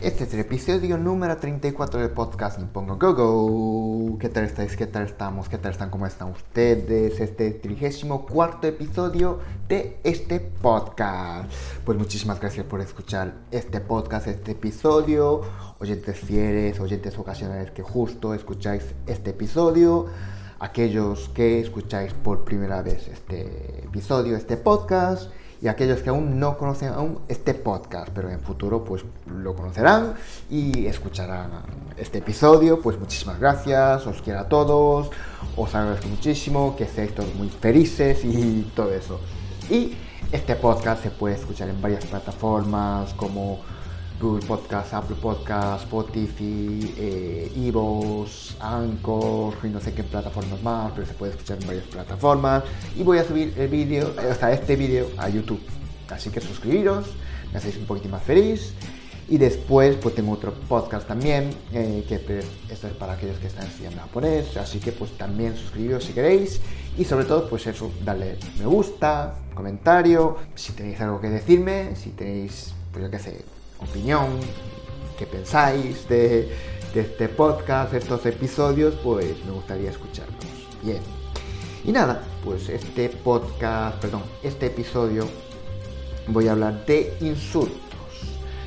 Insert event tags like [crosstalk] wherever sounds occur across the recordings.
Este es el episodio número 34 del podcast Nippongo Go Go. ¿Qué tal estáis? ¿Qué tal estamos? ¿Qué tal están? ¿Cómo están ustedes? Este 34 episodio de este podcast. Pues muchísimas gracias por escuchar este podcast, este episodio. Oyentes fieles, oyentes ocasionales que justo escucháis este episodio. Aquellos que escucháis por primera vez este episodio, este podcast y aquellos que aún no conocen aún este podcast, pero en futuro pues lo conocerán y escucharán este episodio. Pues muchísimas gracias, os quiero a todos, os agradezco muchísimo, que seáis todos muy felices y todo eso. Y este podcast se puede escuchar en varias plataformas como Google Podcast, Apple Podcast, Spotify, eh, Evox, Anchor y no sé qué plataformas más, pero se puede escuchar en varias plataformas. Y voy a subir el vídeo, eh, o sea, este vídeo a YouTube. Así que suscribiros, me hacéis un poquito más feliz. Y después, pues tengo otro podcast también, eh, que pues, esto es para aquellos que están estudiando japonés. Así que, pues también suscribiros si queréis. Y sobre todo, pues eso, darle me gusta, comentario. Si tenéis algo que decirme, si tenéis, pues yo qué sé, opinión, qué pensáis de, este podcast, estos episodios, pues me gustaría escucharlos. Bien. Y nada, pues este podcast, perdón, este episodio voy a hablar de insultos.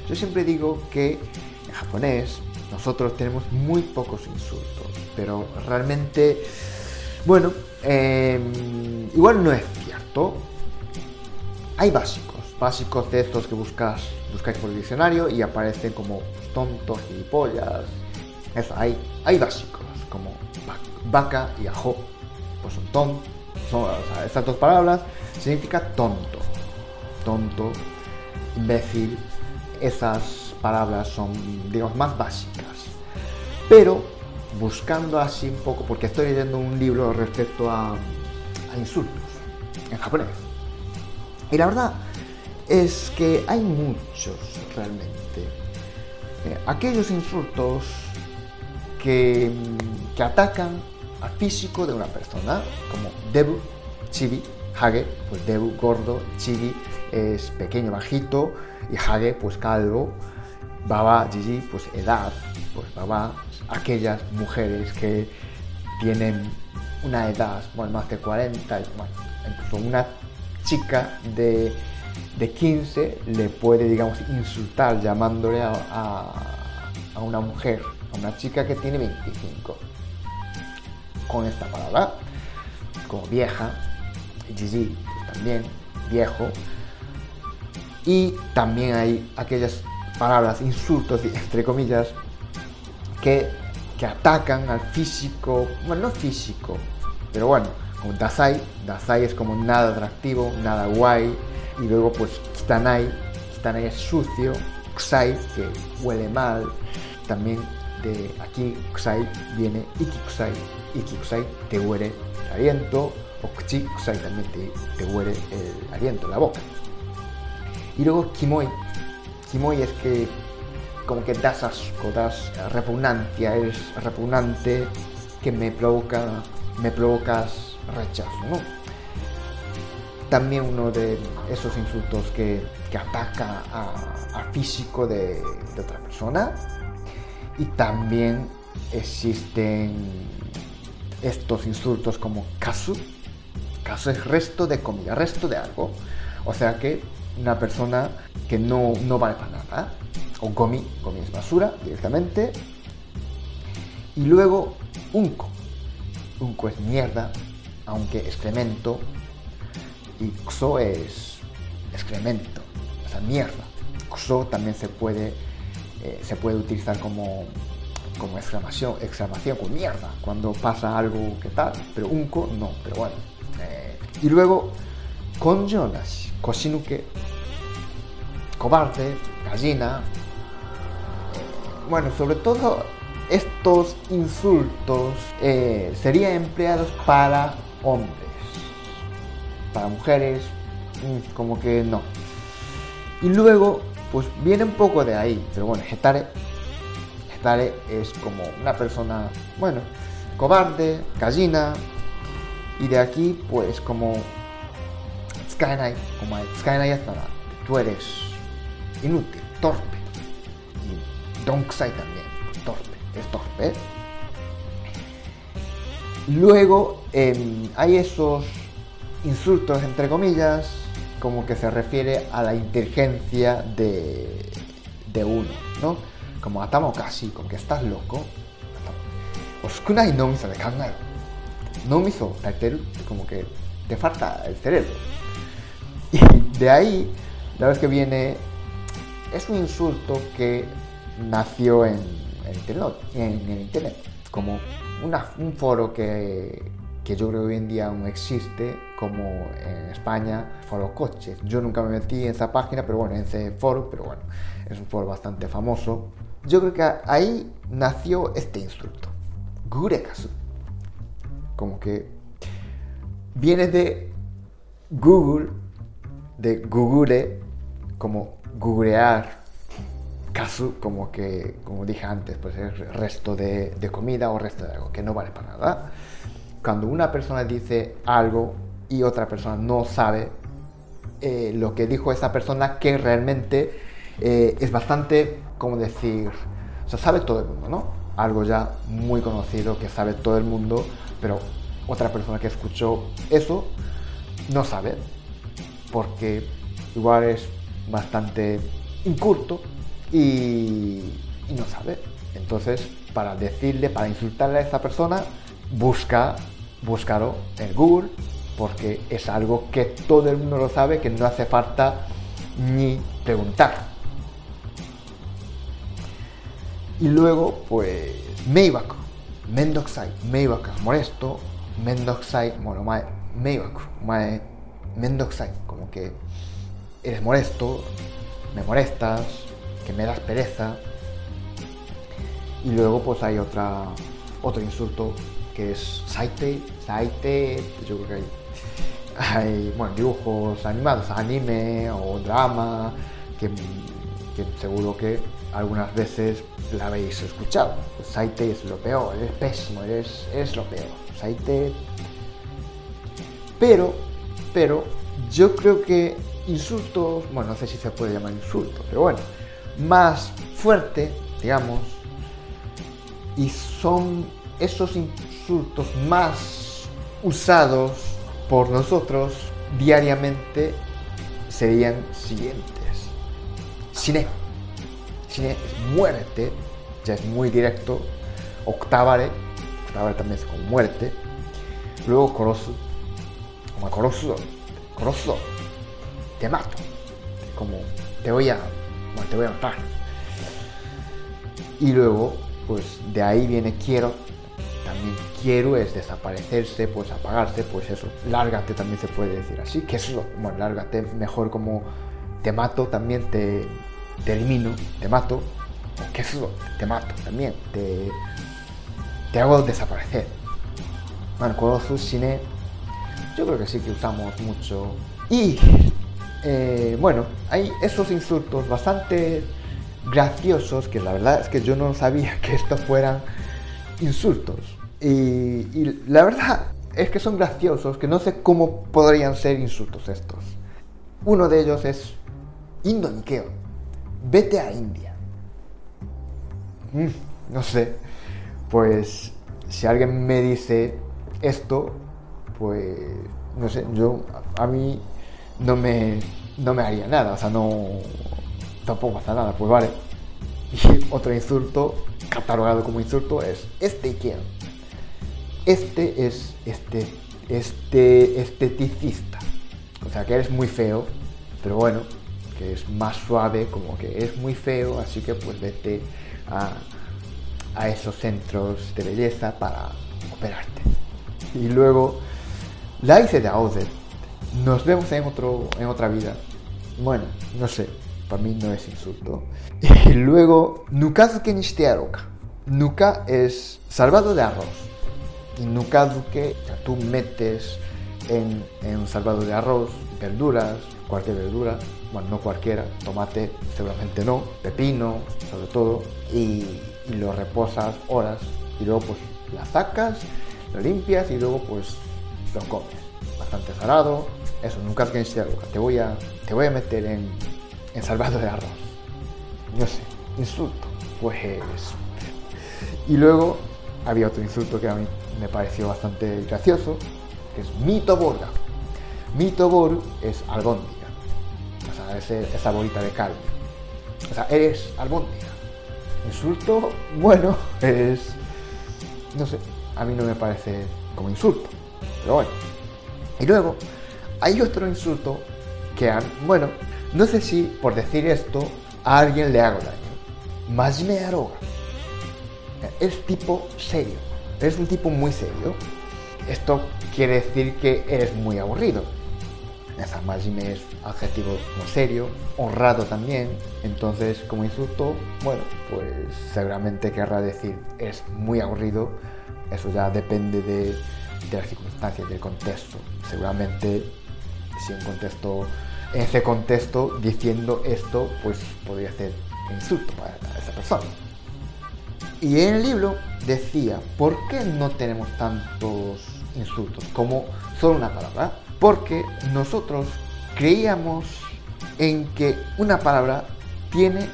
Yo siempre digo que en japonés nosotros tenemos muy pocos insultos, pero realmente, bueno, eh, igual no es cierto. Hay básicos, básicos de estos que buscas buscáis por el diccionario y aparecen como tontos, gilipollas. Eso, hay, hay básicos, como vaca y ajo, pues son tontos. Son, o sea, estas dos palabras significa tonto, tonto, imbécil. Esas palabras son, digamos, más básicas. Pero buscando así un poco, porque estoy leyendo un libro respecto a, a insultos en japonés. Y la verdad, es que hay muchos realmente. Eh, aquellos insultos que, que, atacan al físico de una persona, como Debu, Chibi, Hage, pues Debu gordo, Chibi es pequeño, bajito, y Hage pues calvo, Baba, Gigi pues edad, pues Baba, aquellas mujeres que tienen una edad, bueno, más de 40, bueno, incluso una chica de de 15 le puede, digamos, insultar llamándole a, a, una mujer, a una chica que tiene 25, con esta palabra, como vieja, Gigi, pues también viejo, y también hay aquellas palabras, insultos, [laughs] entre comillas, que, que atacan al físico, bueno, no físico, pero bueno, como Dasai, Dasai es como nada atractivo, nada guay, y luego pues Kitanai, Kitanai es sucio, Kusai, que huele mal, también de aquí Kusai viene Ikikusai, Ikikusai te huele el aliento, o Kuchi Kusai también te, huele el aliento, la boca. Y luego Kimoi, Kimoi es que como que das asco, das repugnancia, eres repugnante, que me provoca, me provocas rechazo. También uno de esos insultos que, que ataca al físico de, otra persona. Y también existen estos insultos como kasu. Kasu es resto de comida, resto de algo. O sea que una persona que no, no vale para nada. O gomi, gomi es basura directamente. Y luego unco. Unco es mierda, aunque excremento y XO es excremento, o sea, mierda. XO también se puede, eh, se puede utilizar como, como exclamación, exclamación con mierda, cuando pasa algo que tal, pero unco no, pero bueno. Eh, y luego, konjo nashi, koshinuke, cobarde, gallina. Eh, bueno, sobre todo estos insultos serían empleados para hombres. Para mujeres, mm, como que no. Y luego, pues viene un poco de ahí. Pero bueno, Hetare, Hetare es como una persona, bueno, cobarde, gallina. Y de aquí, pues como Skynight, como Skynight tú eres inútil, torpe. Y Donksai también, torpe, es torpe. Luego em, hay esos insultos entre comillas, como que se refiere a la inteligencia de, uno, ¿no? Como atamo casi, como que estás loco. Oskunai no miso de kangaru. No miso como que te falta el cerebro. Y de ahí, la vez que viene, es un insulto que nació en, en, internet, como un foro que, que yo creo que hoy en día aún existe, como en España, Foro Coches. Yo nunca me metí en esa página, pero bueno, en ese foro, pero bueno, es un foro bastante famoso. Yo creo que ahí nació este insulto, Gurekasu. Como que viene de Google, de Google, como googlear, kasu, como que, como dije antes, pues es resto de, de comida o resto de algo que no vale para nada cuando una persona dice algo y otra persona no sabe eh, lo que dijo esa persona, que realmente eh, es bastante, como decir, o sea, sabe todo el mundo, ¿no? Algo ya muy conocido que sabe todo el mundo, pero otra persona que escuchó eso no sabe, porque igual es bastante incurto y, y no sabe. Entonces, para decirle, para insultarle a esa persona, busca búscalo en Google porque es algo que todo el mundo lo sabe, que no hace falta ni preguntar. Y luego, pues, Meibaku, Mendoxai, Meibaku, molesto, Mendoxai, bueno, mae, Meibaku, mae, Mendoxai, como que eres molesto, me molestas, que me das pereza. Y luego, pues, hay otra, otro insulto que es Saite, Saite, yo creo que hay, bueno, dibujos animados, anime o drama, que, seguro que algunas veces la habéis escuchado. Saite es lo peor, es pésimo, es, es lo peor. Saite. Pero, pero, yo creo que insultos, bueno, no sé si se puede llamar insulto, pero bueno, más fuerte, digamos, y son esos insultos más usados por nosotros diariamente serían siguientes. Cine. Cine es muerte, ya es muy directo. Octavare, octavare también es como muerte. Luego korosu, como korosu, korosu, te mato, como te voy a, te voy a matar. Y luego, pues de ahí viene quiero, también quiero es desaparecerse, pues apagarse, pues eso, lárgate también se puede decir así, que eso, bueno, lárgate mejor como te mato también, te, te elimino, te mato, que eso, te mato también, te, te hago desaparecer. Bueno, con cine, yo creo que sí que usamos mucho. Y, eh, bueno, hay esos insultos bastante graciosos que la verdad es que yo no sabía [laughs] que estos fueran insultos. Y, la verdad es que son graciosos, que no sé cómo podrían ser insultos estos. Uno de ellos es Indoniqueo. Vete a India. Mm, no sé. Pues si alguien me dice esto, pues no sé, yo a mí no me, no me haría nada, o sea, no tampoco pasa nada, pues vale. Y [laughs] otro insulto, catalogado como insulto, es este quién este es este, este esteticista. O sea, que eres muy feo, pero bueno, que es más suave, como que es muy feo, así que pues vete a, a esos centros de belleza para operarte. Y luego, la hice de Auzet. Nos vemos en, otro, en otra vida. Bueno, no sé, para mí no es insulto. [laughs] Y luego, Nukazuke ni Nuca es salvado de arroz. Y nucado que tú metes en, en un salvado de arroz verduras, cualquier verdura, bueno, no cualquiera, tomate seguramente no, pepino sobre todo, y, y lo reposas horas y luego pues la sacas, lo limpias y luego pues lo comes. Bastante salado, eso, nunca que te voy a, te voy a meter en, en salvado de arroz. No sé, insulto. Pues... Y luego había otro insulto que a mí me pareció bastante gracioso, que es mito borga. Mito bor es albóndiga. O sea, es esa bolita de carne. O sea, eres albóndiga. Insulto, bueno, [laughs] es... No sé, a mí no me parece como insulto. Pero bueno. Y luego, hay otro insulto que, bueno, no sé si por decir esto a alguien le hago daño. Más me aroga. Es tipo serio. Es un tipo muy serio. Esto quiere decir que eres muy aburrido. Esa majime es adjetivo como serio, honrado también. Entonces, como insulto, bueno, pues seguramente querrá decir es muy aburrido. Eso ya depende de, de las circunstancias, del contexto. Seguramente si un contexto, en ese contexto, diciendo esto, pues podría ser insulto para esa persona. Y en el libro decía, ¿por qué no tenemos tantos insultos como solo una palabra? Porque nosotros creíamos en que una palabra tiene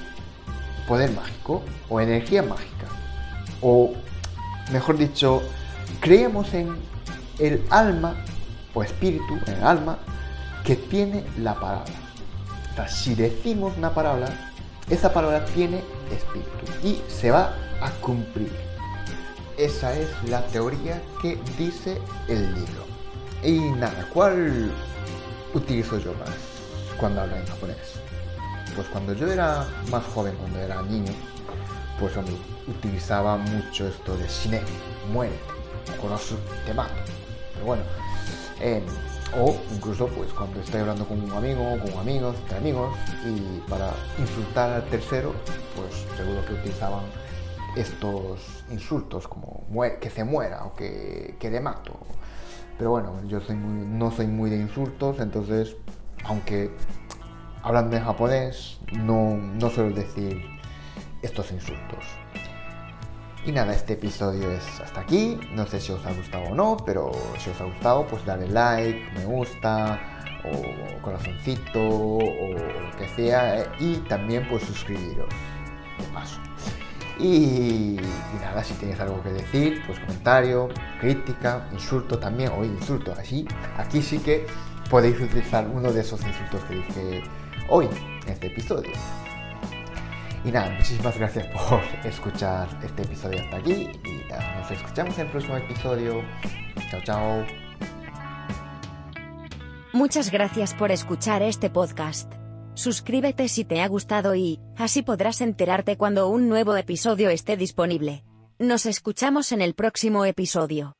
poder mágico o energía mágica. O, mejor dicho, creíamos en el alma o espíritu, en el alma, que tiene la palabra. O si decimos una palabra, esa palabra tiene espíritu y se va a cumplir. Esa es la teoría que dice el libro. Y nada, ¿cuál utilizo yo más cuando hablo en japonés? Pues cuando yo era más joven, cuando era niño, pues hombre, utilizaba mucho esto de shine, muere, konosu, te mato. Pero bueno, eh, o incluso pues cuando estoy hablando con un amigo, con amigos, entre amigos, y para insultar al tercero, pues seguro que utilizaban estos insultos como que se muera o que, que le mato. Pero bueno, yo soy no soy muy de insultos, entonces, aunque hablando en japonés, no, no suelo decir estos insultos. Y nada, este episodio es hasta aquí. No sé si os ha gustado o no, pero si os ha gustado, pues dale like, me gusta, o corazoncito, o lo que sea. Eh, y también pues suscribiros, de paso. Y, nada, si tenéis algo que decir, pues comentario, crítica, insulto también, o insulto así. Aquí sí que podéis utilizar uno de esos insultos que dije hoy en este episodio. Y nada, muchísimas gracias por [laughs] escuchar este episodio hasta aquí y nos escuchamos en el próximo episodio. Chao, chao. Muchas gracias por escuchar este podcast. Suscríbete si te ha gustado y, así podrás enterarte cuando un nuevo episodio esté disponible. Nos escuchamos en el próximo episodio.